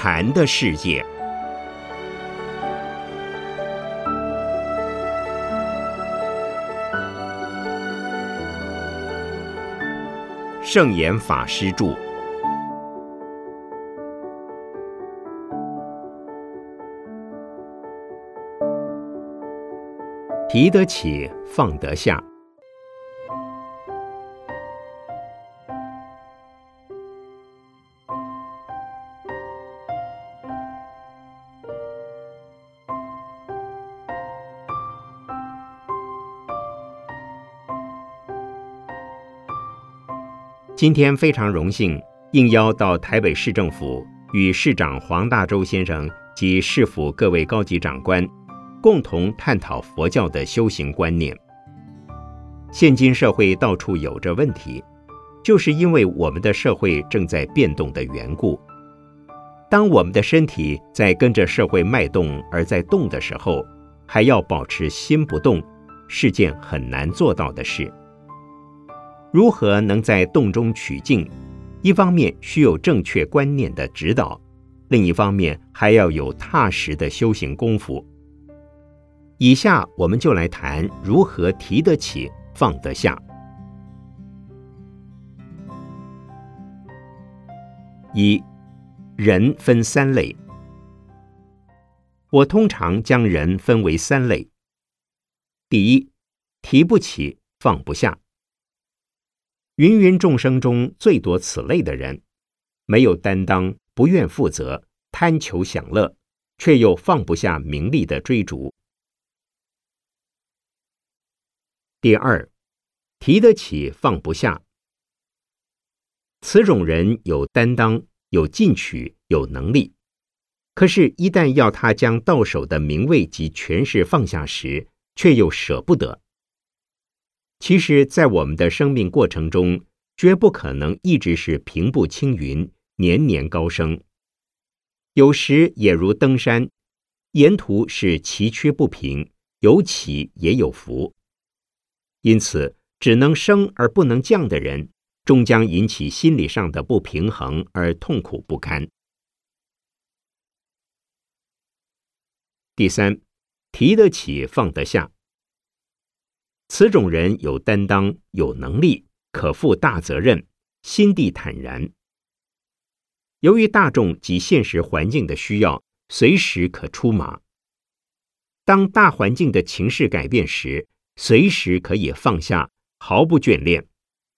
禅的世界。圣严法师著。提得起，放得下。今天非常荣幸，应邀到台北市政府与市长黄大洲先生及市府各位高级长官共同探讨佛教的修行观念。现今社会到处有着问题，就是因为我们的社会正在变动的缘故。当我们的身体在跟着社会脉动而在动的时候，还要保持心不动，是件很难做到的事。如何能在洞中取静？一方面需有正确观念的指导，另一方面还要有踏实的修行功夫。以下我们就来谈如何提得起，放得下。一，人分三类。我通常将人分为三类：第一，提不起，放不下。芸芸众生中最多此类的人，没有担当，不愿负责，贪求享乐，却又放不下名利的追逐。第二，提得起放不下。此种人有担当，有进取，有能力，可是，一旦要他将到手的名位及权势放下时，却又舍不得。其实，在我们的生命过程中，绝不可能一直是平步青云、年年高升。有时也如登山，沿途是崎岖不平，有起也有伏。因此，只能升而不能降的人，终将引起心理上的不平衡而痛苦不堪。第三，提得起，放得下。此种人有担当，有能力，可负大责任，心地坦然。由于大众及现实环境的需要，随时可出马。当大环境的情势改变时，随时可以放下，毫不眷恋，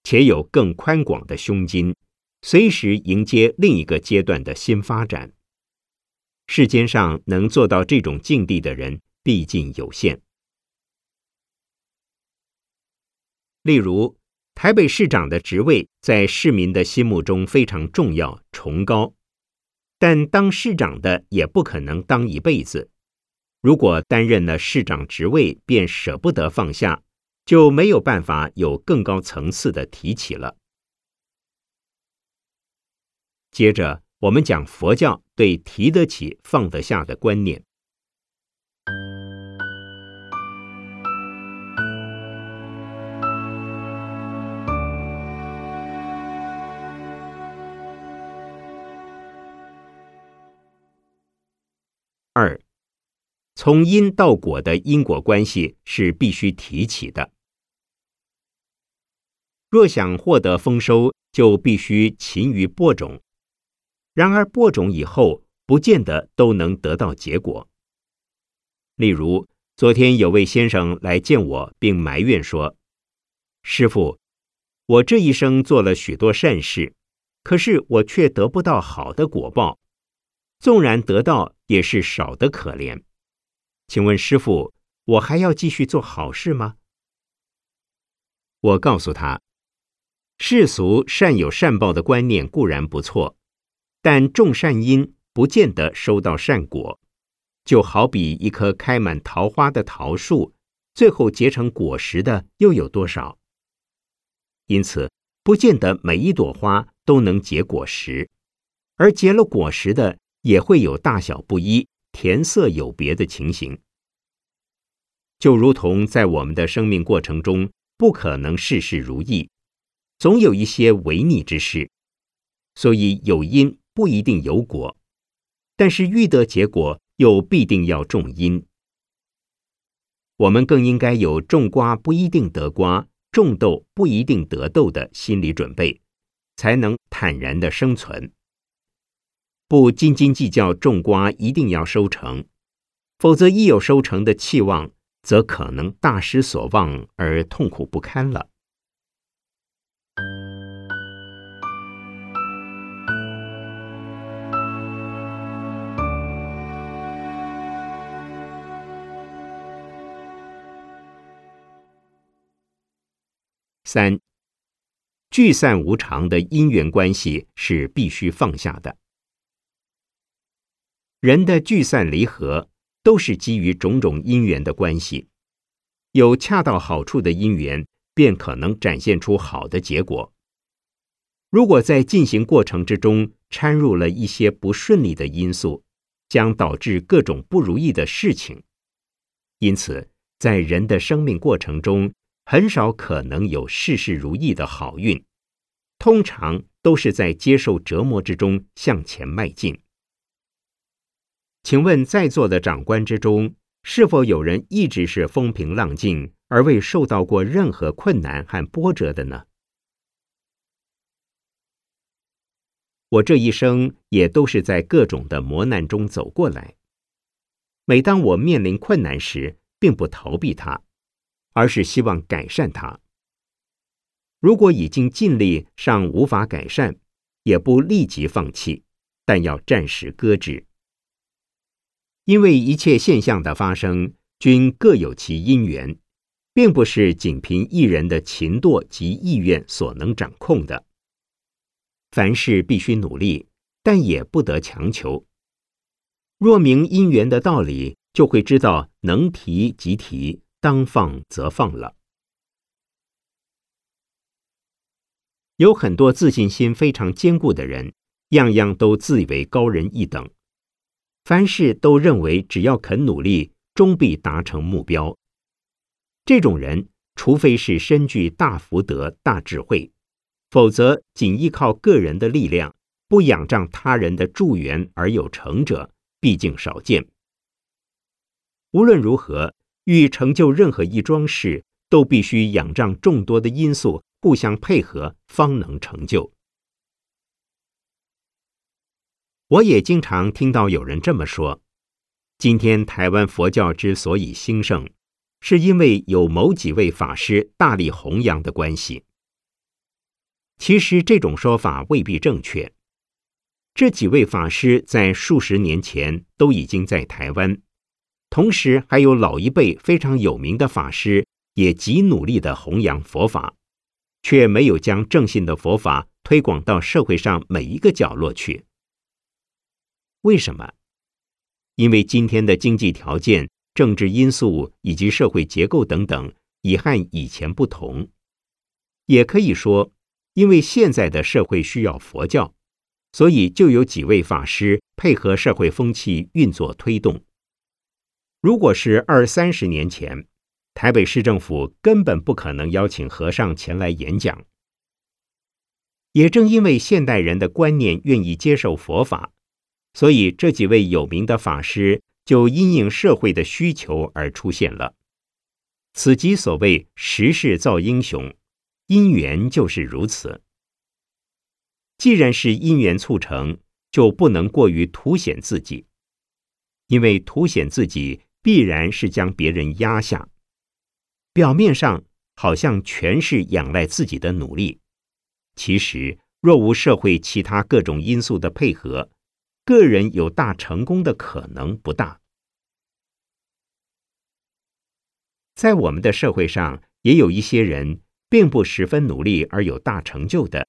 且有更宽广的胸襟，随时迎接另一个阶段的新发展。世间上能做到这种境地的人，毕竟有限。例如，台北市长的职位在市民的心目中非常重要、崇高，但当市长的也不可能当一辈子。如果担任了市长职位便舍不得放下，就没有办法有更高层次的提起了。接着，我们讲佛教对提得起、放得下的观念。二，从因到果的因果关系是必须提起的。若想获得丰收，就必须勤于播种。然而播种以后，不见得都能得到结果。例如，昨天有位先生来见我，并埋怨说：“师傅，我这一生做了许多善事，可是我却得不到好的果报。”纵然得到，也是少得可怜。请问师傅，我还要继续做好事吗？我告诉他，世俗善有善报的观念固然不错，但种善因不见得收到善果。就好比一棵开满桃花的桃树，最后结成果实的又有多少？因此，不见得每一朵花都能结果实，而结了果实的。也会有大小不一、甜色有别的情形，就如同在我们的生命过程中，不可能事事如意，总有一些违逆之事，所以有因不一定有果，但是欲得结果，又必定要种因。我们更应该有种瓜不一定得瓜，种豆不一定得豆的心理准备，才能坦然的生存。不斤斤计较种瓜一定要收成，否则一有收成的期望，则可能大失所望而痛苦不堪了。三，聚散无常的因缘关系是必须放下的。人的聚散离合都是基于种种因缘的关系，有恰到好处的因缘，便可能展现出好的结果。如果在进行过程之中掺入了一些不顺利的因素，将导致各种不如意的事情。因此，在人的生命过程中，很少可能有事事如意的好运，通常都是在接受折磨之中向前迈进。请问在座的长官之中，是否有人一直是风平浪静，而未受到过任何困难和波折的呢？我这一生也都是在各种的磨难中走过来。每当我面临困难时，并不逃避它。而是希望改善它。如果已经尽力尚无法改善，也不立即放弃，但要暂时搁置。因为一切现象的发生均各有其因缘，并不是仅凭一人的勤惰及意愿所能掌控的。凡事必须努力，但也不得强求。若明因缘的道理，就会知道能提即提。当放则放了。有很多自信心非常坚固的人，样样都自以为高人一等，凡事都认为只要肯努力，终必达成目标。这种人，除非是身具大福德、大智慧，否则仅依靠个人的力量，不仰仗他人的助缘而有成者，毕竟少见。无论如何。欲成就任何一桩事，都必须仰仗众多的因素互相配合，方能成就。我也经常听到有人这么说：今天台湾佛教之所以兴盛，是因为有某几位法师大力弘扬的关系。其实这种说法未必正确。这几位法师在数十年前都已经在台湾。同时，还有老一辈非常有名的法师，也极努力的弘扬佛法，却没有将正信的佛法推广到社会上每一个角落去。为什么？因为今天的经济条件、政治因素以及社会结构等等，已和以前不同。也可以说，因为现在的社会需要佛教，所以就有几位法师配合社会风气运作推动。如果是二三十年前，台北市政府根本不可能邀请和尚前来演讲。也正因为现代人的观念愿意接受佛法，所以这几位有名的法师就因应社会的需求而出现了。此即所谓时势造英雄，因缘就是如此。既然是因缘促成，就不能过于凸显自己，因为凸显自己。必然是将别人压下，表面上好像全是仰赖自己的努力，其实若无社会其他各种因素的配合，个人有大成功的可能不大。在我们的社会上，也有一些人并不十分努力而有大成就的，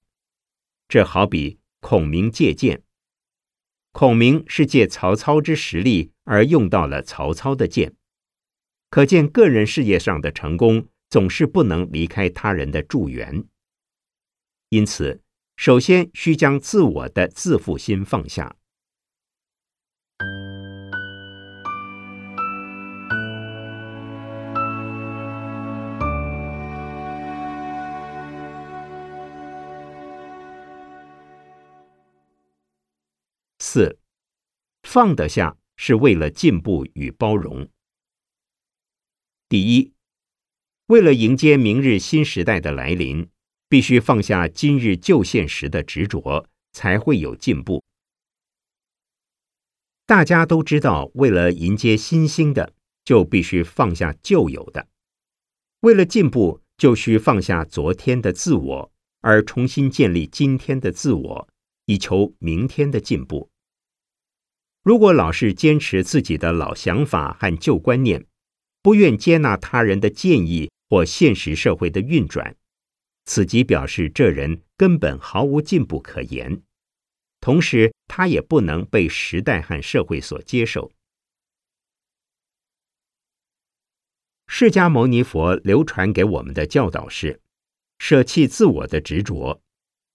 这好比孔明借剑。孔明是借曹操之实力而用到了曹操的剑，可见个人事业上的成功总是不能离开他人的助缘。因此，首先需将自我的自负心放下。四放得下是为了进步与包容。第一，为了迎接明日新时代的来临，必须放下今日旧现实的执着，才会有进步。大家都知道，为了迎接新兴的，就必须放下旧有的；为了进步，就需放下昨天的自我，而重新建立今天的自我，以求明天的进步。如果老是坚持自己的老想法和旧观念，不愿接纳他人的建议或现实社会的运转，此即表示这人根本毫无进步可言。同时，他也不能被时代和社会所接受。释迦牟尼佛流传给我们的教导是：舍弃自我的执着，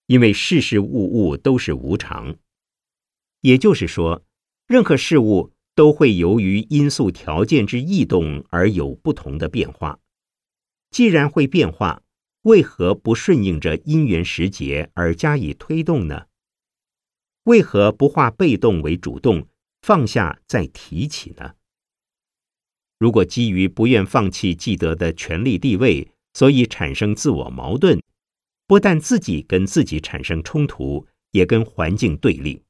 因为事事物物都是无常。也就是说，任何事物都会由于因素条件之异动而有不同的变化。既然会变化，为何不顺应着因缘时节而加以推动呢？为何不化被动为主动，放下再提起呢？如果基于不愿放弃既得的权力地位，所以产生自我矛盾，不但自己跟自己产生冲突，也跟环境对立。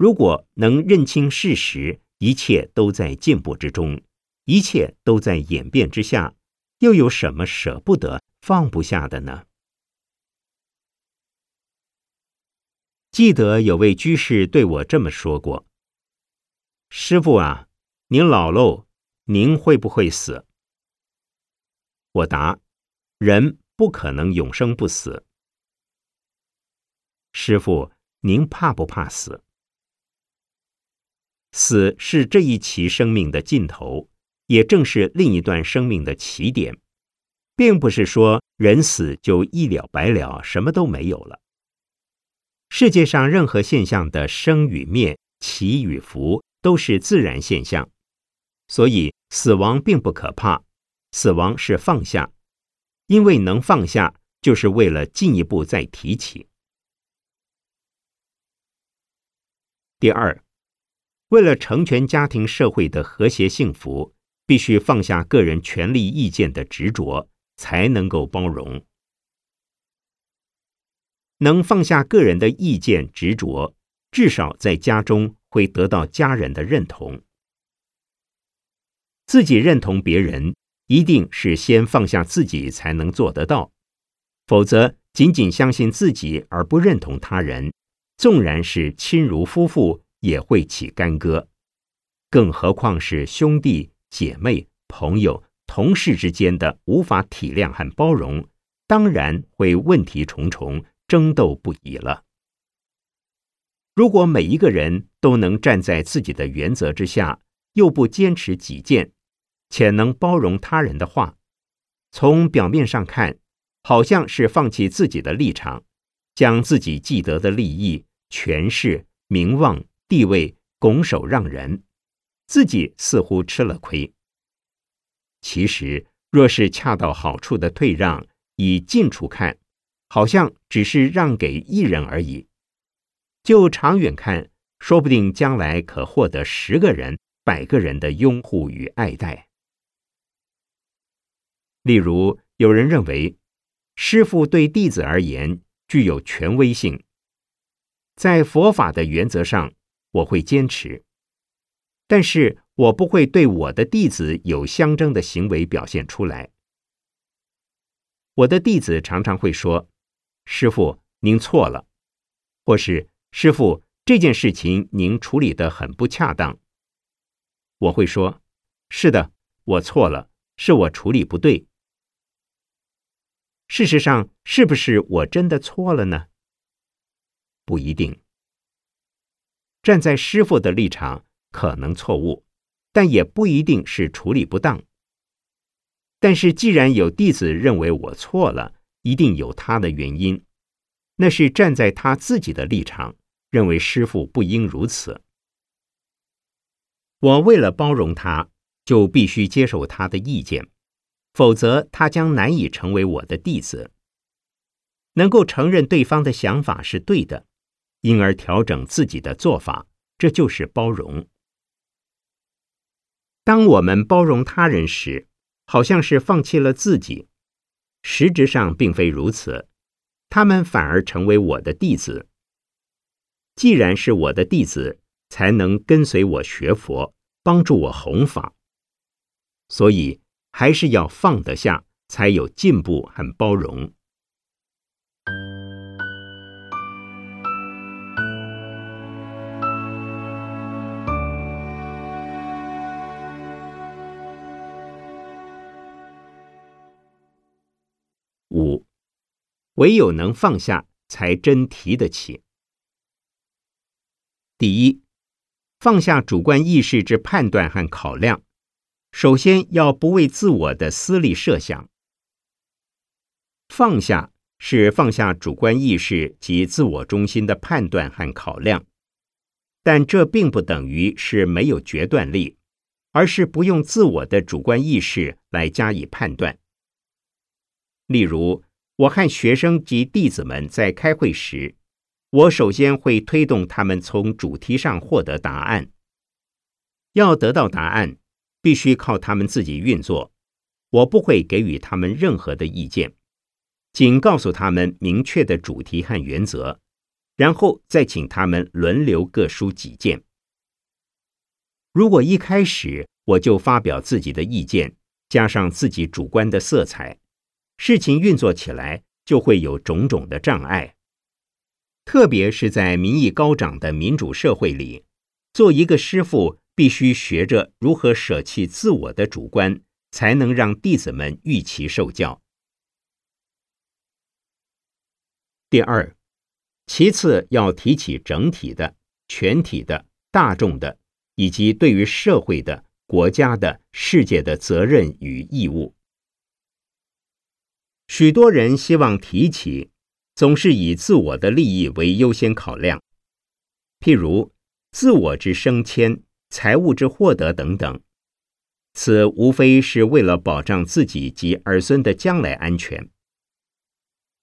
如果能认清事实，一切都在进步之中，一切都在演变之下，又有什么舍不得、放不下的呢？记得有位居士对我这么说过：“师傅啊，您老喽，您会不会死？”我答：“人不可能永生不死。”师傅，您怕不怕死？死是这一期生命的尽头，也正是另一段生命的起点，并不是说人死就一了百了，什么都没有了。世界上任何现象的生与灭、起与伏，都是自然现象，所以死亡并不可怕。死亡是放下，因为能放下，就是为了进一步再提起。第二，为了成全家庭社会的和谐幸福，必须放下个人权利意见的执着，才能够包容。能放下个人的意见执着，至少在家中会得到家人的认同。自己认同别人，一定是先放下自己才能做得到。否则，仅仅相信自己而不认同他人，纵然是亲如夫妇，也会起干戈。更何况是兄弟姐妹、朋友、同事之间的无法体谅和包容，当然会问题重重。争斗不已了。如果每一个人都能站在自己的原则之下，又不坚持己见，且能包容他人的话，从表面上看，好像是放弃自己的立场，将自己既得的利益、权势、名望、地位拱手让人，自己似乎吃了亏。其实，若是恰到好处的退让，以近处看。好像只是让给一人而已，就长远看，说不定将来可获得十个人、百个人的拥护与爱戴。例如，有人认为，师傅对弟子而言具有权威性，在佛法的原则上，我会坚持，但是我不会对我的弟子有相争的行为表现出来。我的弟子常常会说。师傅，您错了，或是师傅这件事情您处理的很不恰当。我会说：是的，我错了，是我处理不对。事实上，是不是我真的错了呢？不一定。站在师傅的立场，可能错误，但也不一定是处理不当。但是，既然有弟子认为我错了。一定有他的原因，那是站在他自己的立场，认为师傅不应如此。我为了包容他，就必须接受他的意见，否则他将难以成为我的弟子。能够承认对方的想法是对的，因而调整自己的做法，这就是包容。当我们包容他人时，好像是放弃了自己，实质上并非如此，他们反而成为我的弟子。既然是我的弟子，才能跟随我学佛，帮助我弘法。所以还是要放得下，才有进步和包容。唯有能放下，才真提得起。第一，放下主观意识之判断和考量，首先要不为自我的私利设想。放下是放下主观意识及自我中心的判断和考量，但这并不等于是没有决断力，而是不用自我的主观意识来加以判断。例如，我和学生及弟子们在开会时，我首先会推动他们从主题上获得答案。要得到答案，必须靠他们自己运作，我不会给予他们任何的意见，仅告诉他们明确的主题和原则，然后再请他们轮流各抒己见。如果一开始我就发表自己的意见，加上自己主观的色彩，事情运作起来就会有种种的障碍，特别是在民意高涨的民主社会里，做一个师傅必须学着如何舍弃自我的主观，才能让弟子们预其受教。第二，其次要提起整体的、全体的、大众的，以及对于社会的、国家的、世界的责任与义务。许多人希望提起，总是以自我的利益为优先考量，譬如自我之升迁、财物之获得等等。此无非是为了保障自己及儿孙的将来安全。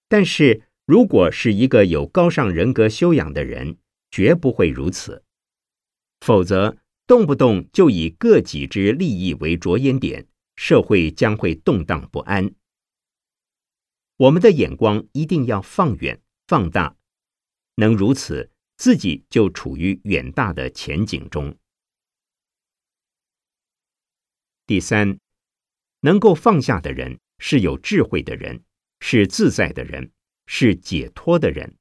但是如果是一个有高尚人格修养的人，绝不会如此，否则动不动就以个己之利益为着眼点，社会将会动荡不安。我们的眼光一定要放远、放大，能如此，自己就处于远大的前景中。第三，能够放下的人是有智慧的人，是自在的人，是解脱的人。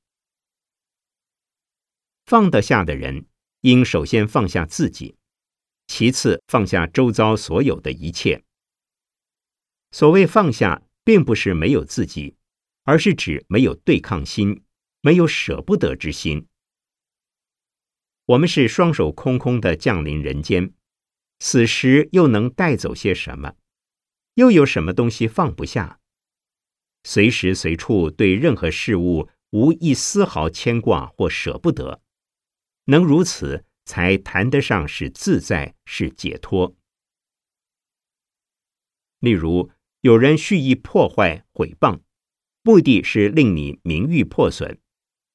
放得下的人，应首先放下自己，其次放下周遭所有的一切。所谓放下。并不是没有自己，而是指没有对抗心，没有舍不得之心。我们是双手空空的降临人间，此时又能带走些什么？又有什么东西放不下？随时随处对任何事物无一丝毫牵挂或舍不得，能如此，才谈得上是自在，是解脱。例如。有人蓄意破坏、毁谤，目的是令你名誉破损，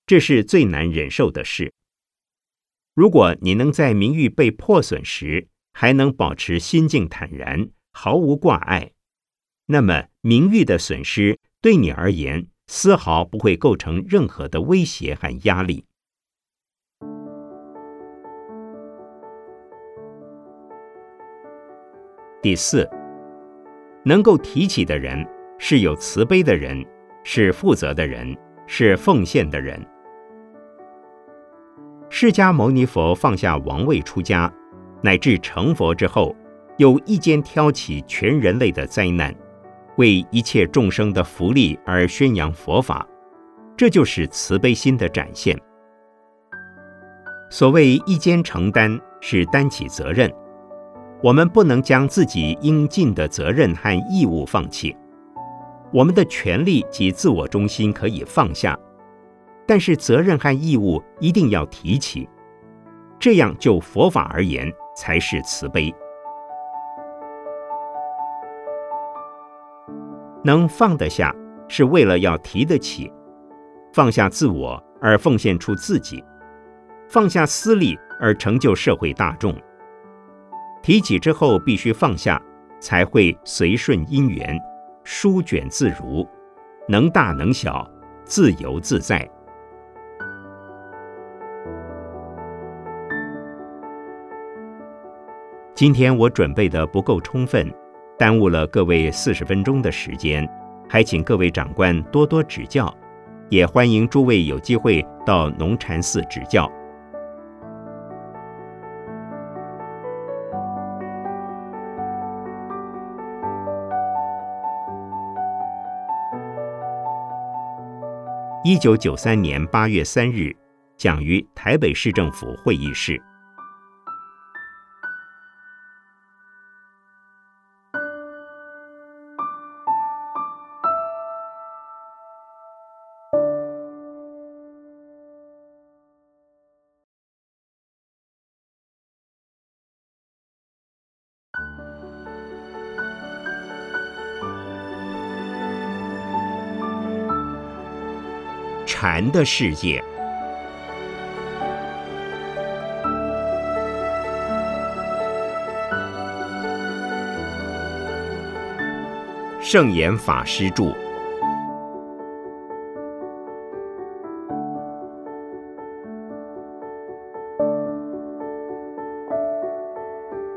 这是最难忍受的事。如果你能在名誉被破损时，还能保持心境坦然，毫无挂碍，那么名誉的损失对你而言丝毫不会构成任何的威胁和压力。第四。能够提起的人是有慈悲的人，是负责的人，是奉献的人。释迦牟尼佛放下王位出家，乃至成佛之后，有意间挑起全人类的灾难，为一切众生的福利而宣扬佛法，这就是慈悲心的展现。所谓一肩承担，是担起责任。我们不能将自己应尽的责任和义务放弃，我们的权利及自我中心可以放下，但是责任和义务一定要提起，这样就佛法而言才是慈悲。能放得下，是为了要提得起，放下自我而奉献出自己，放下私利而成就社会大众。提起之后必须放下，才会随顺因缘，舒卷自如，能大能小，自由自在。今天我准备的不够充分，耽误了各位四十分钟的时间，还请各位长官多多指教，也欢迎诸位有机会到农禅寺指教。一九九三年八月三日，讲于台北市政府会议室。人的世界，圣严法师著。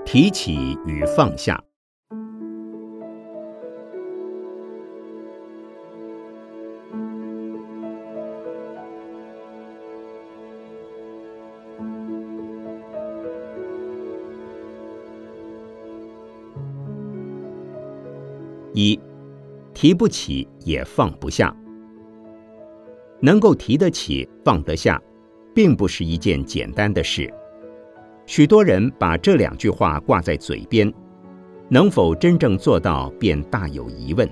提起与放下。提不起也放不下，能够提得起放得下，并不是一件简单的事。许多人把这两句话挂在嘴边，能否真正做到，便大有疑问。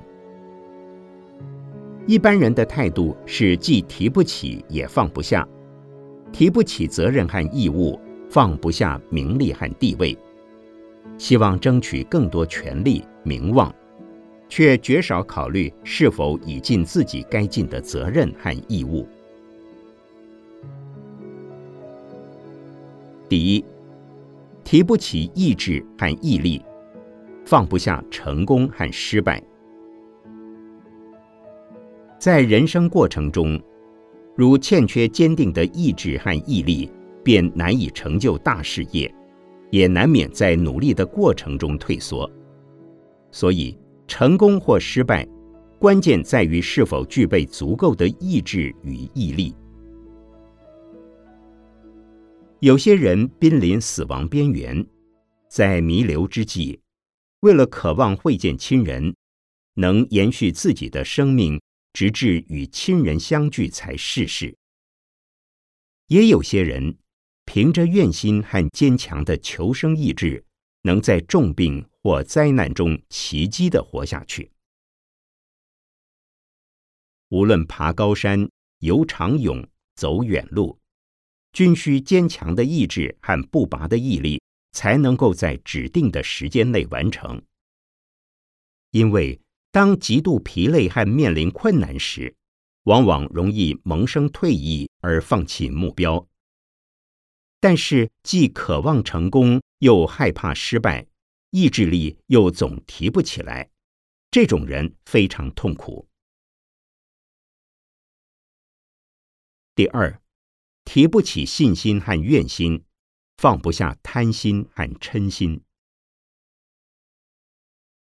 一般人的态度是既提不起也放不下，提不起责任和义务，放不下名利和地位，希望争取更多权利名望。却绝少考虑是否已尽自己该尽的责任和义务。第一，提不起意志和毅力，放不下成功和失败。在人生过程中，如欠缺坚定的意志和毅力，便难以成就大事业，也难免在努力的过程中退缩。所以。成功或失败，关键在于是否具备足够的意志与毅力。有些人濒临死亡边缘，在弥留之际，为了渴望会见亲人，能延续自己的生命，直至与亲人相聚才逝世。也有些人凭着愿心和坚强的求生意志，能在重病。或灾难中奇迹的活下去。无论爬高山、游长泳、走远路，均需坚强的意志和不拔的毅力，才能够在指定的时间内完成。因为当极度疲累和面临困难时，往往容易萌生退意而放弃目标。但是既渴望成功，又害怕失败。意志力又总提不起来，这种人非常痛苦。第二，提不起信心和愿心，放不下贪心和嗔心。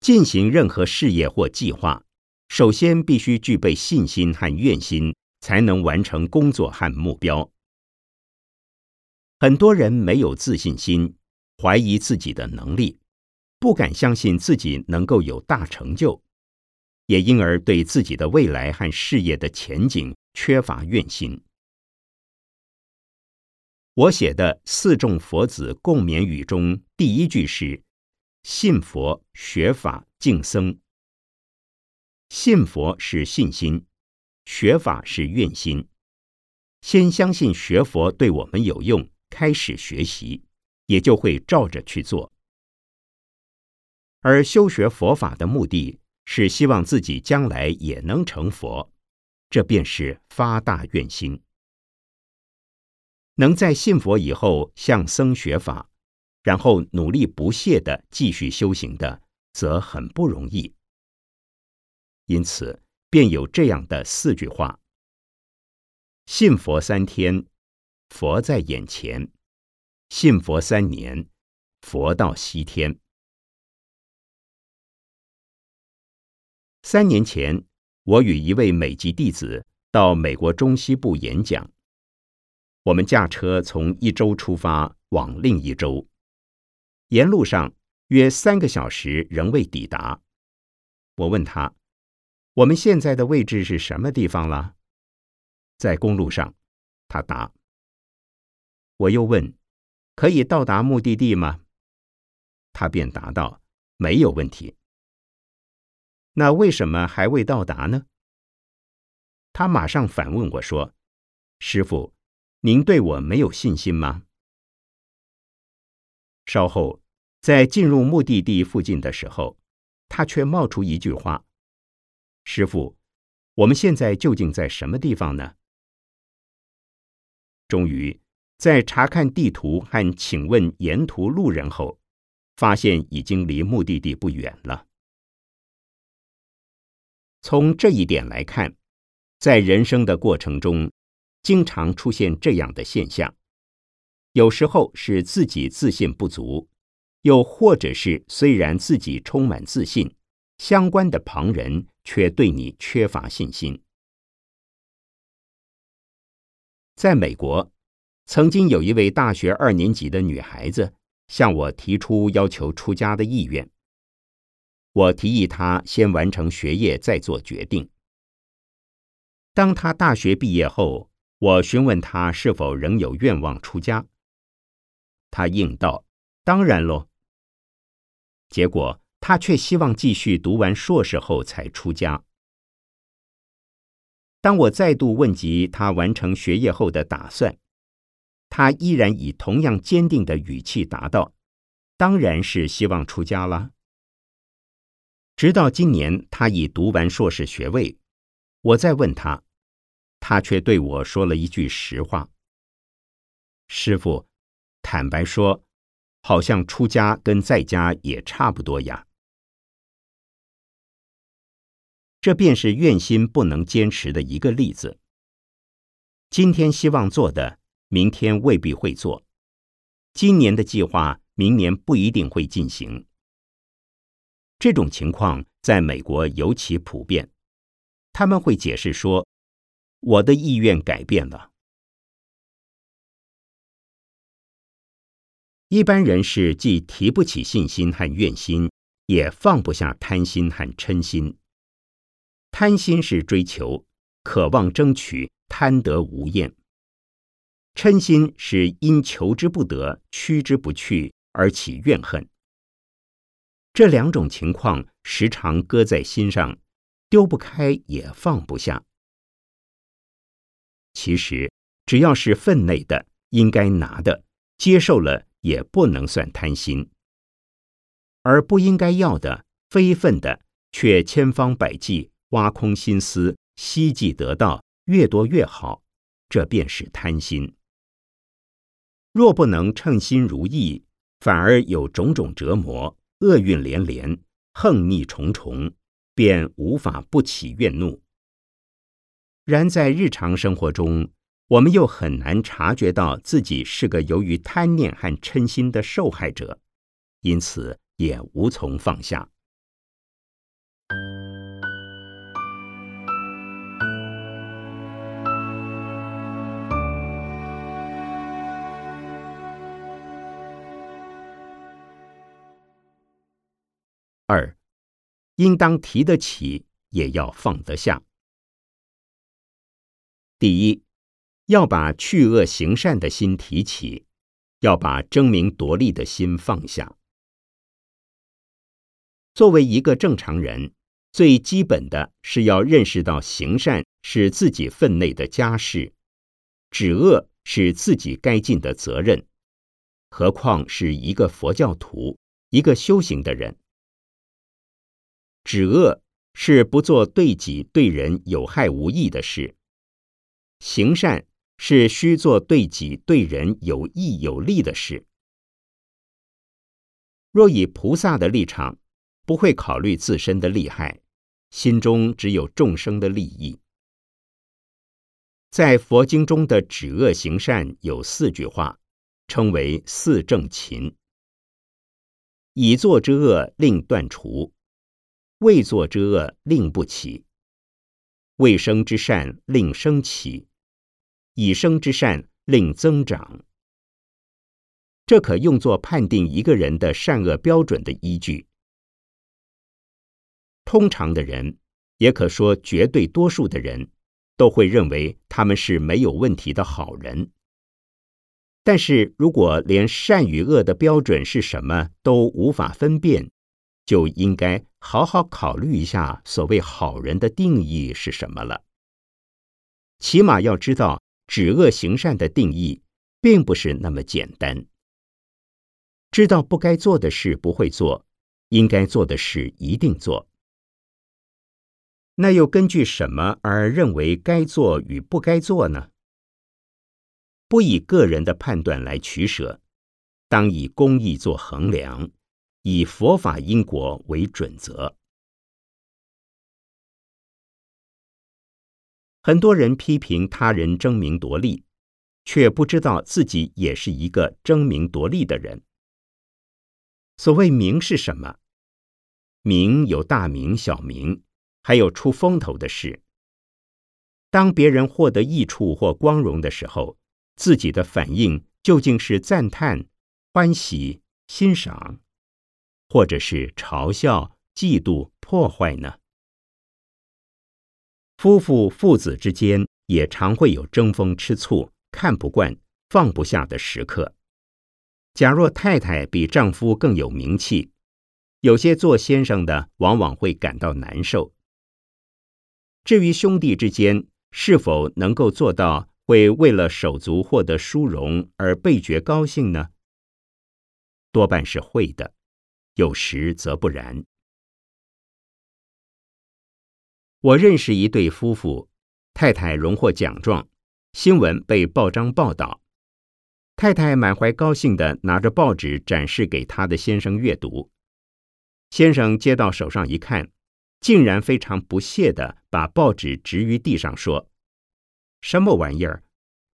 进行任何事业或计划，首先必须具备信心和愿心，才能完成工作和目标。很多人没有自信心，怀疑自己的能力。不敢相信自己能够有大成就，也因而对自己的未来和事业的前景缺乏愿心。我写的四众佛子共勉语中，第一句是“信佛、学法、敬僧”。信佛是信心，学法是愿心。先相信学佛对我们有用，开始学习，也就会照着去做。而修学佛法的目的是希望自己将来也能成佛，这便是发大愿心。能在信佛以后向僧学法，然后努力不懈的继续修行的，则很不容易。因此，便有这样的四句话：信佛三天，佛在眼前；信佛三年，佛到西天。三年前，我与一位美籍弟子到美国中西部演讲。我们驾车从一州出发往另一州，沿路上约三个小时仍未抵达。我问他：“我们现在的位置是什么地方了？”在公路上，他答。我又问：“可以到达目的地吗？”他便答道：“没有问题。”那为什么还未到达呢？他马上反问我说：“师傅。”您对我没有信心吗？稍后，在进入目的地附近的时候，他却冒出一句话：“师傅，我们现在究竟在什么地方呢？”终于，在查看地图和请问沿途路人后，发现已经离目的地不远了。从这一点来看，在人生的过程中。经常出现这样的现象，有时候是自己自信不足，又或者是虽然自己充满自信，相关的旁人却对你缺乏信心。在美国，曾经有一位大学二年级的女孩子向我提出要求出家的意愿，我提议他先完成学业再做决定。当他大学毕业后，我询问他是否仍有愿望出家，他应道：“当然喽。”结果他却希望继续读完硕士后才出家。当我再度问及他完成学业后的打算，他依然以同样坚定的语气答道：“当然是希望出家了。”直到今年，他已读完硕士学位，我再问他。他却对我说了一句实话：“师傅，坦白说，好像出家跟在家也差不多呀。”这便是愿心不能坚持的一个例子。今天希望做的，明天未必会做；今年的计划，明年不一定会进行。这种情况在美国尤其普遍，他们会解释说。我的意愿改变了。一般人是既提不起信心和愿心，也放不下贪心和嗔心。贪心是追求、渴望、争取、贪得无厌；嗔心是因求之不得、趋之不去而起怨恨。这两种情况时常搁在心上，丢不开也放不下。其实，只要是分内的、应该拿的，接受了也不能算贪心；而不应该要的、非分的，却千方百计挖空心思，希冀得到越多越好，这便是贪心。若不能称心如意，反而有种种折磨，厄运连连，横逆重重，便无法不起怨怒。然在日常生活中，我们又很难察觉到自己是个由于贪念和嗔心的受害者，因此也无从放下。二，应当提得起，也要放得下。第一，要把去恶行善的心提起，要把争名夺利的心放下。作为一个正常人，最基本的是要认识到行善是自己分内的家事，止恶是自己该尽的责任。何况是一个佛教徒，一个修行的人，止恶是不做对己对人有害无益的事。行善是需做对己对人有益有利的事。若以菩萨的立场，不会考虑自身的利害，心中只有众生的利益。在佛经中的止恶行善有四句话，称为四正勤：已作之恶令断除，未作之恶令不起，未生之善令生起，已生之善令增长。这可用作判定一个人的善恶标准的依据。通常的人，也可说绝对多数的人，都会认为他们是没有问题的好人。但是如果连善与恶的标准是什么都无法分辨，就应该好好考虑一下所谓好人的定义是什么了。起码要知道止恶行善的定义，并不是那么简单。知道不该做的事不会做，应该做的事一定做。那又根据什么而认为该做与不该做呢？不以个人的判断来取舍，当以公义做衡量，以佛法因果为准则。很多人批评他人争名夺利，却不知道自己也是一个争名夺利的人。所谓名是什么？名有大名、小名，还有出风头的事。当别人获得益处或光荣的时候，自己的反应究竟是赞叹、欢喜、欣赏，或者是嘲笑、嫉妒、破坏呢？夫妇、父子之间也常会有争风吃醋、看不惯、放不下的时刻。假若太太比丈夫更有名气，有些做先生的往往会感到难受。至于兄弟之间是否能够做到会为了手足获得殊荣而倍觉高兴呢？多半是会的，有时则不然。我认识一对夫妇，太太荣获奖状，新闻被报章报道。太太满怀高兴的拿着报纸展示给她的先生阅读，先生接到手上一看，竟然非常不屑的把报纸置于地上，说：“什么玩意儿？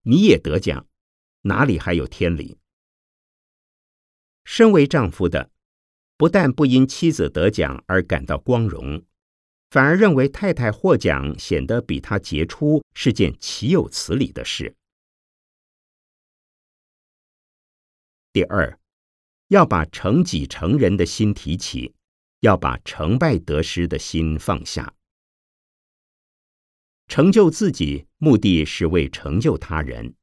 你也得奖？哪里还有天理？”身为丈夫的，不但不因妻子得奖而感到光荣，反而认为太太获奖显得比他杰出，是件岂有此理的事。第二，要把成己成人的心提起，要把成败得失的心放下。成就自己，目的是为成就他人。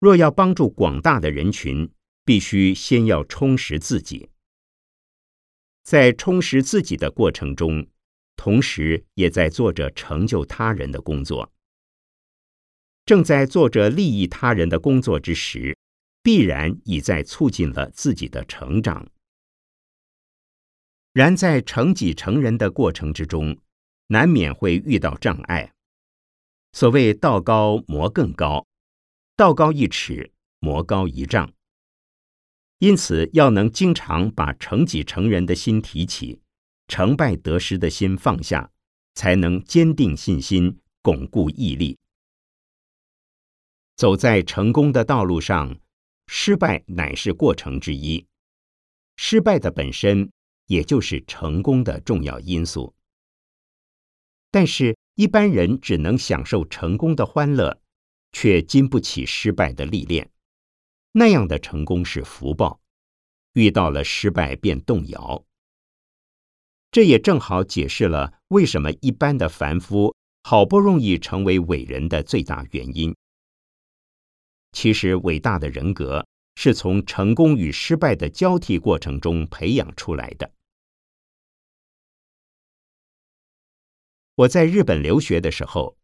若要帮助广大的人群，必须先要充实自己。在充实自己的过程中，同时也在做着成就他人的工作。正在做着利益他人的工作之时。必然已在促进了自己的成长。然在成己成人的过程之中，难免会遇到障碍。所谓道高魔更高，道高一尺，魔高一丈。因此，要能经常把成己成人的心提起，成败得失的心放下，才能坚定信心，巩固毅力，走在成功的道路上。失败乃是过程之一，失败的本身也就是成功的重要因素。但是，一般人只能享受成功的欢乐，却经不起失败的历练。那样的成功是福报，遇到了失败便动摇。这也正好解释了为什么一般的凡夫好不容易成为伟人的最大原因。其实，伟大的人格是从成功与失败的交替过程中培养出来的。我在日本留学的时候，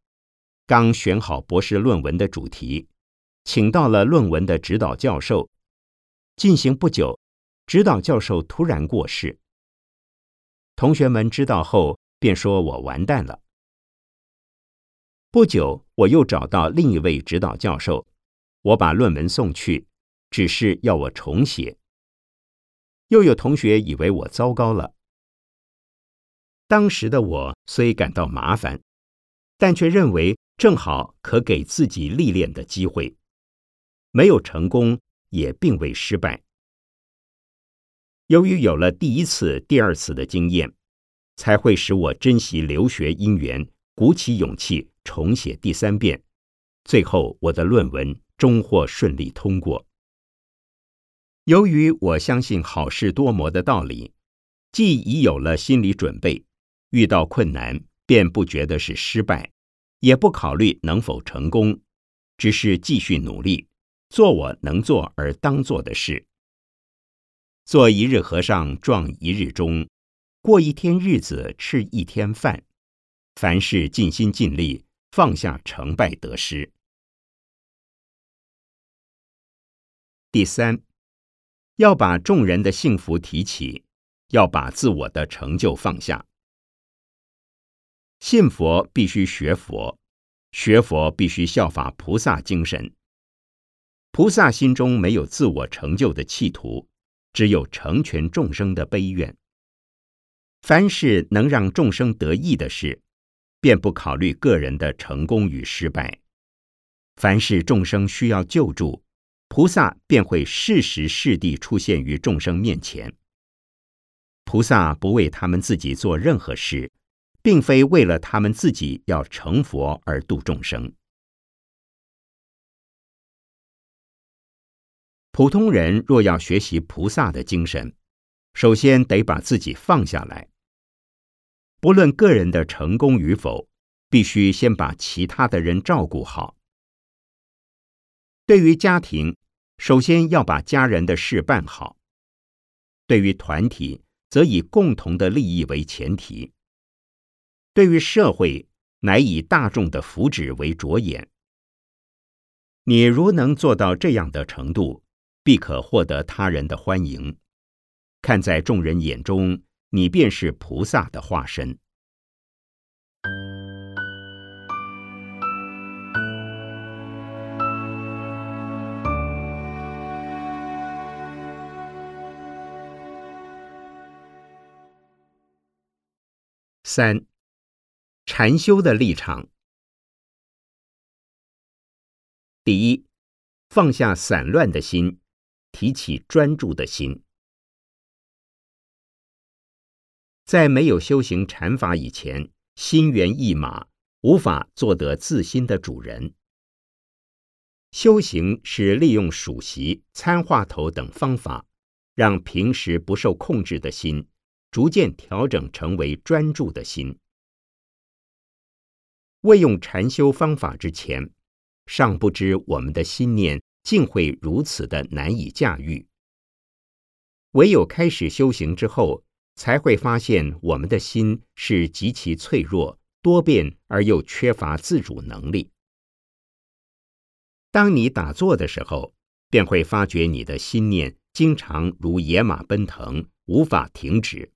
刚选好博士论文的主题，请到了论文的指导教授。进行不久，指导教授突然过世。同学们知道后，便说我完蛋了。不久，我又找到另一位指导教授，我把论文送去，只是要我重写。又有同学以为我糟糕了。当时的我虽感到麻烦，但却认为正好可给自己历练的机会。没有成功，也并未失败。由于有了第一次、第二次的经验，才会使我珍惜留学因缘，鼓起勇气重写第三遍。最后，我的论文终获顺利通过。由于我相信好事多磨的道理，既已有了心理准备，遇到困难便不觉得是失败，也不考虑能否成功，只是继续努力，做我能做而当做的事。做一日和尚撞一日钟，过一天日子吃一天饭。凡事尽心尽力，放下成败得失。第三，要把众人的幸福提起，要把自我的成就放下。信佛必须学佛，学佛必须效法菩萨精神。菩萨心中没有自我成就的企图。只有成全众生的悲愿。凡是能让众生得益的事，便不考虑个人的成功与失败。凡是众生需要救助，菩萨便会适时适地出现于众生面前。菩萨不为他们自己做任何事，并非为了他们自己要成佛而度众生。普通人若要学习菩萨的精神，首先得把自己放下来。不论个人的成功与否，必须先把其他的人照顾好。对于家庭，首先要把家人的事办好；对于团体，则以共同的利益为前提；对于社会，乃以大众的福祉为着眼。你如能做到这样的程度，必可获得他人的欢迎，看在众人眼中，你便是菩萨的化身。三，禅修的立场。第一，放下散乱的心。提起专注的心，在没有修行禅法以前，心猿意马，无法做得自心的主人。修行是利用数息、参话头等方法，让平时不受控制的心，逐渐调整成为专注的心。未用禅修方法之前，尚不知我们的心念。竟会如此的难以驾驭。唯有开始修行之后，才会发现我们的心是极其脆弱、多变而又缺乏自主能力。当你打坐的时候，便会发觉你的心念经常如野马奔腾，无法停止。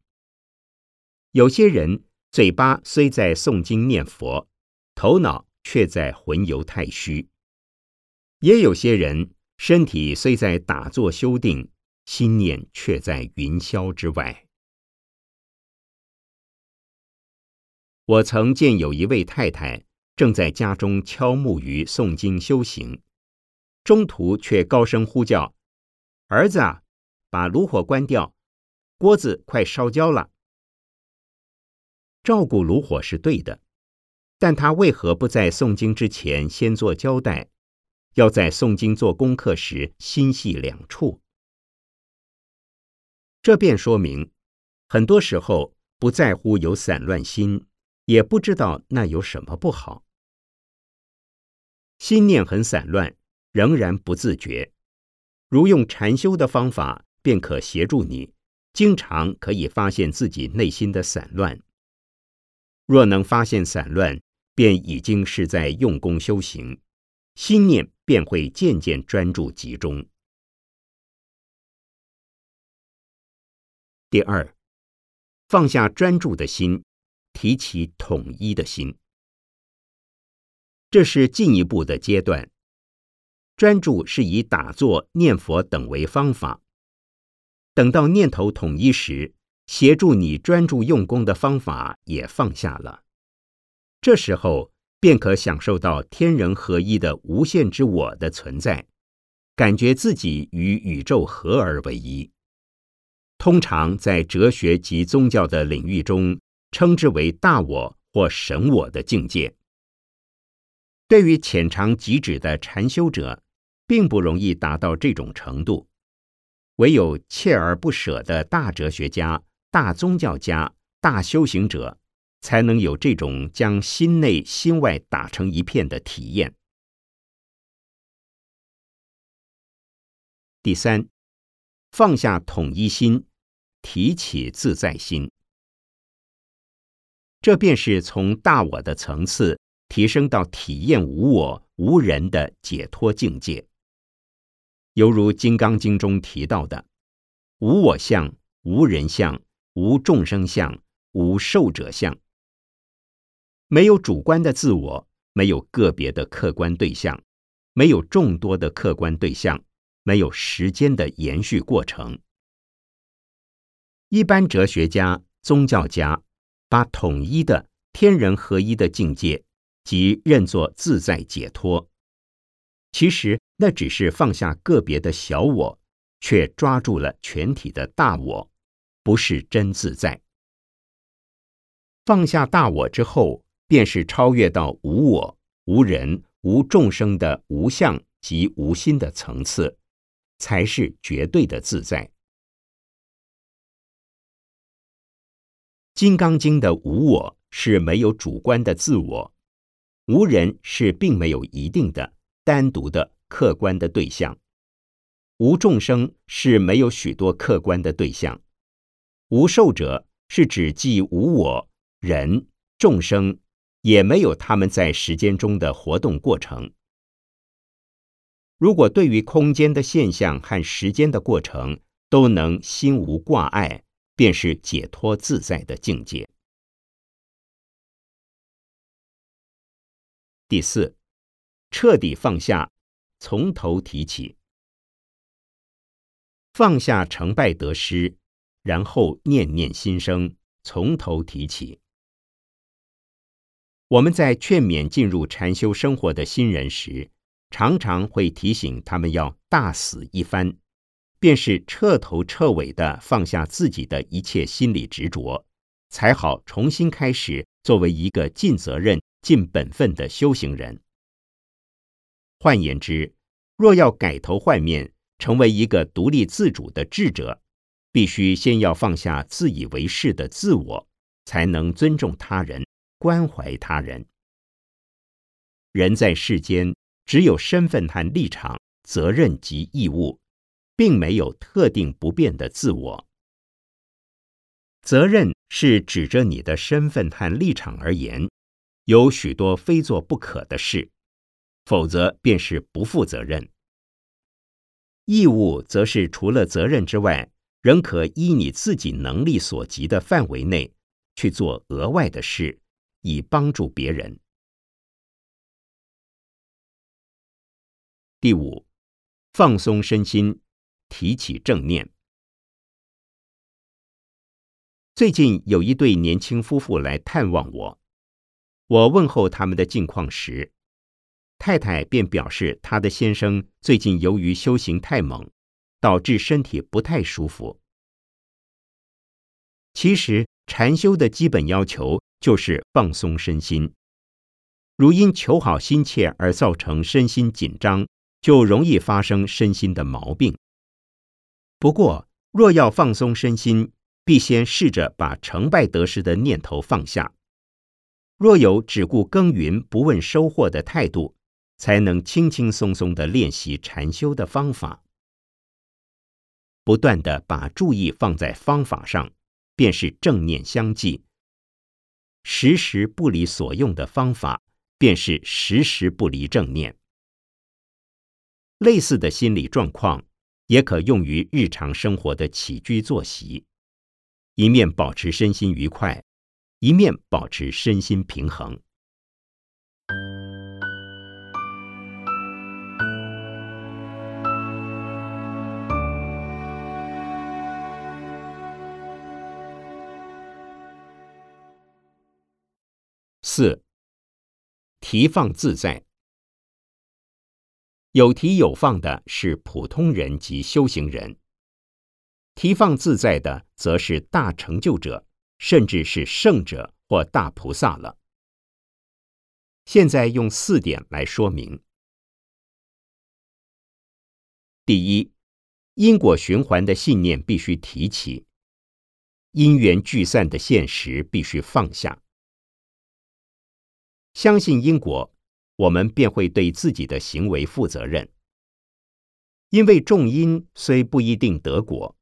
有些人嘴巴虽在诵经念佛，头脑却在魂游太虚。也有些人身体虽在打坐修定，心念却在云霄之外。我曾见有一位太太正在家中敲木鱼诵经修行，中途却高声呼叫：“儿子啊，把炉火关掉，锅子快烧焦了。”照顾炉火是对的，但他为何不在诵经之前先做交代？要在诵经做功课时心系两处，这便说明，很多时候不在乎有散乱心，也不知道那有什么不好。心念很散乱，仍然不自觉，如用禅修的方法，便可协助你，经常可以发现自己内心的散乱。若能发现散乱，便已经是在用功修行。心念便会渐渐专注集中。第二，放下专注的心，提起统一的心。这是进一步的阶段。专注是以打坐、念佛等为方法。等到念头统一时，协助你专注用功的方法也放下了。这时候便可享受到天人合一的无限之我的存在，感觉自己与宇宙合而为一。通常在哲学及宗教的领域中，称之为大我或神我的境界。对于浅尝即止的禅修者，并不容易达到这种程度。唯有锲而不舍的大哲学家、大宗教家、大修行者，才能有这种将心内心外打成一片的体验。第三，放下统一心，提起自在心，这便是从大我的层次提升到体验无我、无人的解脱境界。犹如《金刚经》中提到的：“无我相，无人相，无众生相，无寿者相。”没有主观的自我，没有个别的客观对象，没有众多的客观对象，没有时间的延续过程。一般哲学家、宗教家把统一的天人合一的境界，即认作自在解脱。其实那只是放下个别的小我，却抓住了全体的大我，不是真自在。放下大我之后，便是超越到无我、无人、无众生的无相及无心的层次，才是绝对的自在。《金刚经》的无我是没有主观的自我，无人是并没有一定的。单独的客观的对象，无众生是没有许多客观的对象，无受者是指既无我、人、众生，也没有他们在时间中的活动过程。如果对于空间的现象和时间的过程都能心无挂碍，便是解脱自在的境界。第四。彻底放下，从头提起。放下成败得失，然后念念心生，从头提起。我们在劝勉进入禅修生活的新人时，常常会提醒他们要大死一番，便是彻头彻尾的放下自己的一切心理执着，才好重新开始，作为一个尽责任、尽本分的修行人。换言之，若要改头换面，成为一个独立自主的智者，必须先要放下自以为是的自我，才能尊重他人、关怀他人。人在世间，只有身份和立场、责任及义务，并没有特定不变的自我。责任是指着你的身份和立场而言，有许多非做不可的事。否则便是不负责任。义务则是除了责任之外，仍可依你自己能力所及的范围内去做额外的事，以帮助别人。第五，放松身心，提起正念。最近有一对年轻夫妇来探望我，我问候他们的近况时。太太便表示，她的先生最近由于修行太猛，导致身体不太舒服。其实禅修的基本要求就是放松身心，如因求好心切而造成身心紧张，就容易发生身心的毛病。不过，若要放松身心，必先试着把成败得失的念头放下。若有只顾耕耘不问收获的态度，才能轻轻松松的练习禅修的方法，不断的把注意放在方法上，便是正念相继。时时不离所用的方法，便是时时不离正念。类似的心理状况，也可用于日常生活的起居作息，一面保持身心愉快，一面保持身心平衡。四、提放自在。有提有放的是普通人及修行人，提放自在的则是大成就者，甚至是圣者或大菩萨了。现在用四点来说明：第一，因果循环的信念必须提起，因缘聚散的现实必须放下，相信因果。我们便会对自己的行为负责任，因为种因虽不一定得果，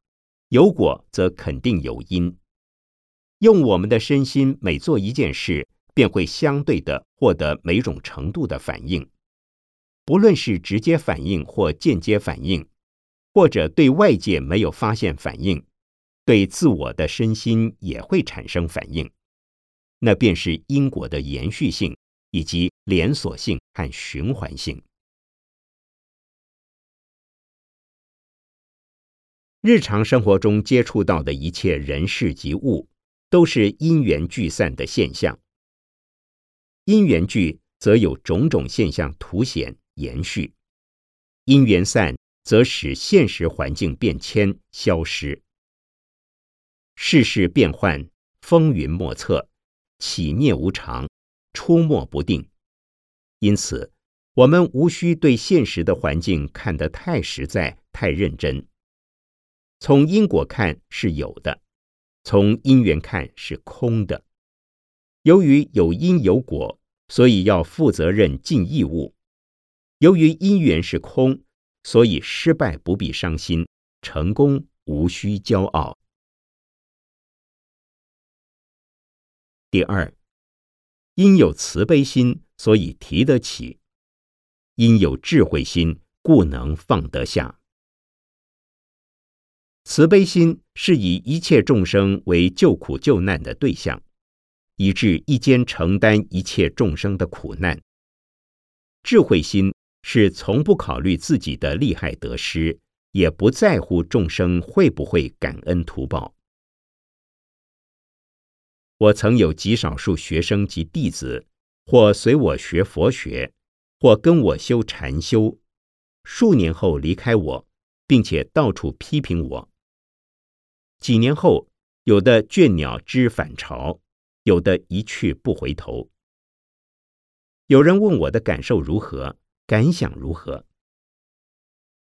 有果则肯定有因。用我们的身心每做一件事，便会相对的获得每种程度的反应，不论是直接反应或间接反应，或者对外界没有发现反应，对自我的身心也会产生反应，那便是因果的延续性。以及连锁性和循环性。日常生活中接触到的一切人事及物，都是因缘聚散的现象。因缘聚，则有种种现象凸显延续；因缘散，则使现实环境变迁消失。世事变幻，风云莫测，起灭无常。出没不定，因此我们无需对现实的环境看得太实在、太认真。从因果看是有的，从因缘看是空的。由于有因有果，所以要负责任、尽义务。由于因缘是空，所以失败不必伤心，成功无需骄傲。第二。因有慈悲心，所以提得起；因有智慧心，故能放得下。慈悲心是以一切众生为救苦救难的对象，以致一肩承担一切众生的苦难。智慧心是从不考虑自己的利害得失，也不在乎众生会不会感恩图报。我曾有极少数学生及弟子，或随我学佛学，或跟我修禅修，数年后离开我，并且到处批评我。几年后，有的倦鸟知返巢，有的一去不回头。有人问我的感受如何，感想如何？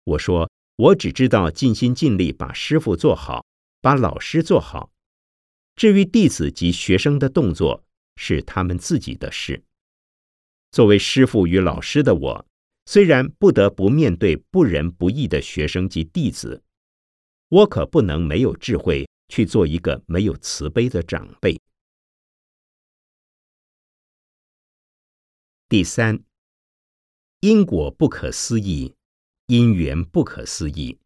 我说：我只知道尽心尽力把师傅做好，把老师做好。至于弟子及学生的动作，是他们自己的事。作为师傅与老师的我，虽然不得不面对不仁不义的学生及弟子，我可不能没有智慧去做一个没有慈悲的长辈。第三，因果不可思议，因缘不可思议，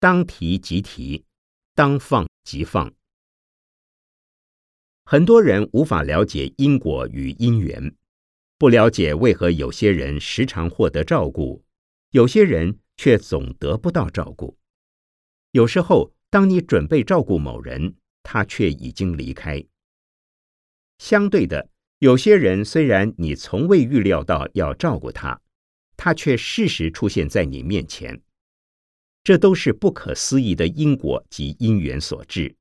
当提即提，当放即放。很多人无法了解因果与因缘，不了解为何有些人时常获得照顾，有些人却总得不到照顾。有时候，当你准备照顾某人，他却已经离开。相对的，有些人虽然你从未预料到要照顾他，他却适时出现在你面前。这都是不可思议的因果及因缘所致。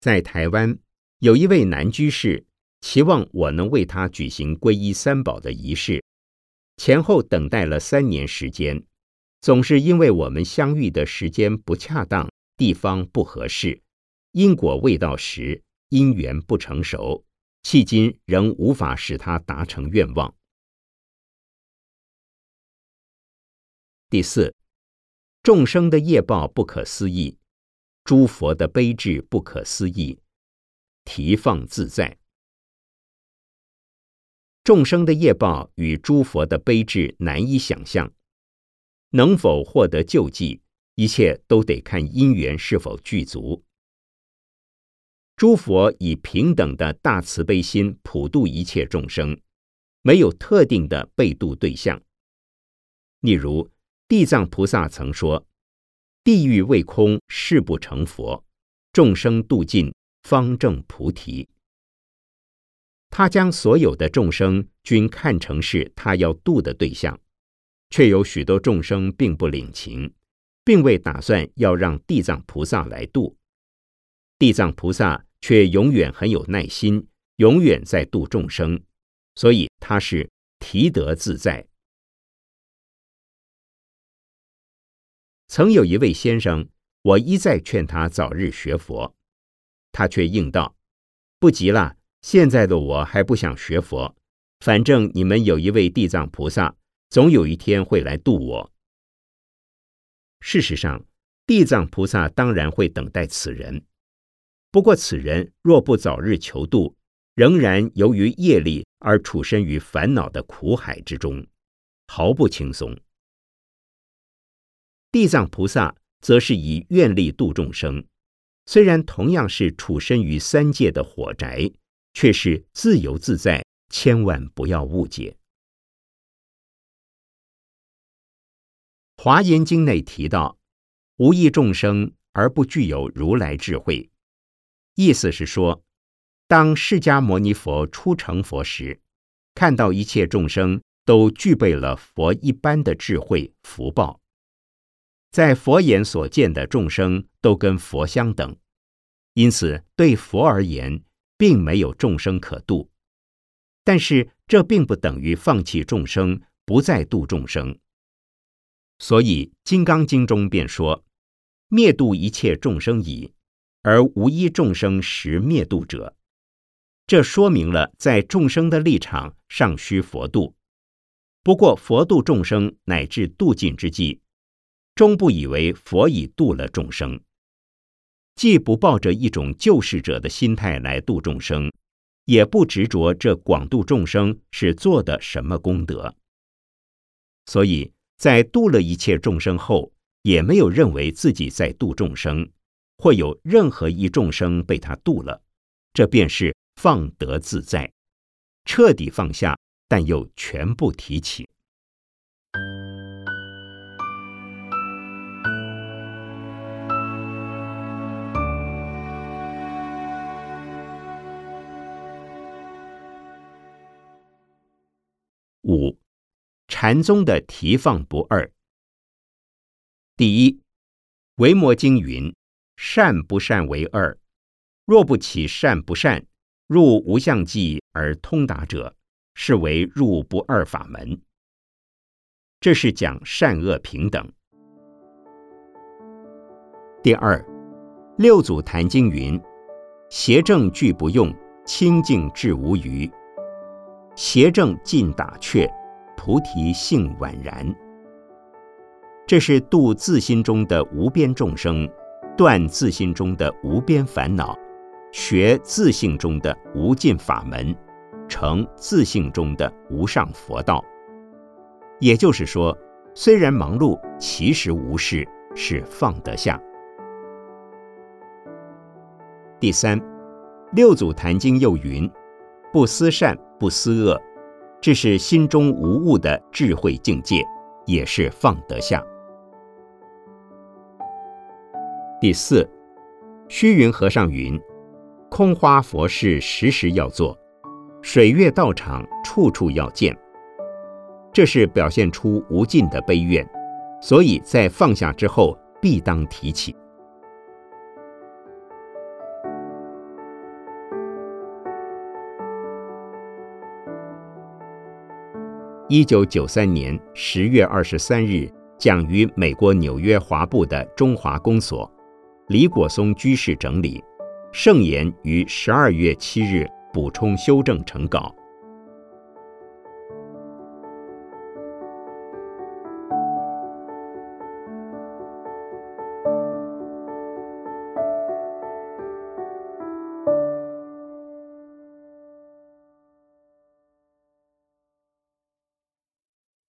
在台湾，有一位男居士，期望我能为他举行皈依三宝的仪式，前后等待了三年时间，总是因为我们相遇的时间不恰当，地方不合适，因果未到时，因缘不成熟，迄今仍无法使他达成愿望。第四，众生的业报不可思议。诸佛的悲智不可思议，提放自在。众生的业报与诸佛的悲智难以想象，能否获得救济，一切都得看因缘是否具足。诸佛以平等的大慈悲心普度一切众生，没有特定的被度对象。例如，地藏菩萨曾说。地狱未空，誓不成佛；众生度尽，方证菩提。他将所有的众生均看成是他要度的对象，却有许多众生并不领情，并未打算要让地藏菩萨来度。地藏菩萨却永远很有耐心，永远在度众生，所以他是提得自在。曾有一位先生，我一再劝他早日学佛，他却应道：“不急了。”现在的我还不想学佛，反正你们有一位地藏菩萨，总有一天会来度我。事实上，地藏菩萨当然会等待此人，不过此人若不早日求度，仍然由于业力而处身于烦恼的苦海之中，毫不轻松。地藏菩萨则是以愿力度众生，虽然同样是处身于三界的火宅。却是自由自在，千万不要误解。《华严经》内提到：“无意众生而不具有如来智慧。”意思是说，当释迦牟尼佛初成佛时，看到一切众生都具备了佛一般的智慧福报，在佛眼所见的众生都跟佛相等，因此对佛而言。并没有众生可度，但是这并不等于放弃众生，不再度众生。所以《金刚经》中便说：“灭度一切众生矣，而无一众生实灭度者。”这说明了在众生的立场尚需佛度。不过佛度众生乃至度尽之际，终不以为佛已度了众生。既不抱着一种救世者的心态来度众生，也不执着这广度众生是做的什么功德，所以在度了一切众生后，也没有认为自己在度众生，或有任何一众生被他度了，这便是放得自在，彻底放下，但又全部提起。五禅宗的提放不二。第一，《维摩经》云：“善不善为二，若不起善不善，入无相寂而通达者，是为入不二法门。”这是讲善恶平等。第二，《六祖坛经》云：“邪正俱不用，清净智无余。”邪正尽打却，菩提性宛然。这是度自心中的无边众生，断自心中的无边烦恼，学自性中的无尽法门，成自性中的无上佛道。也就是说，虽然忙碌，其实无事，是放得下。第三，《六祖坛经》又云。不思善，不思恶，这是心中无物的智慧境界，也是放得下。第四，虚云和尚云：“空花佛事时时要做，水月道场处处要见。”这是表现出无尽的悲怨，所以在放下之后，必当提起。一九九三年十月二十三日，讲于美国纽约华埠的中华公所，李果松居士整理，盛言于十二月七日补充修正成稿。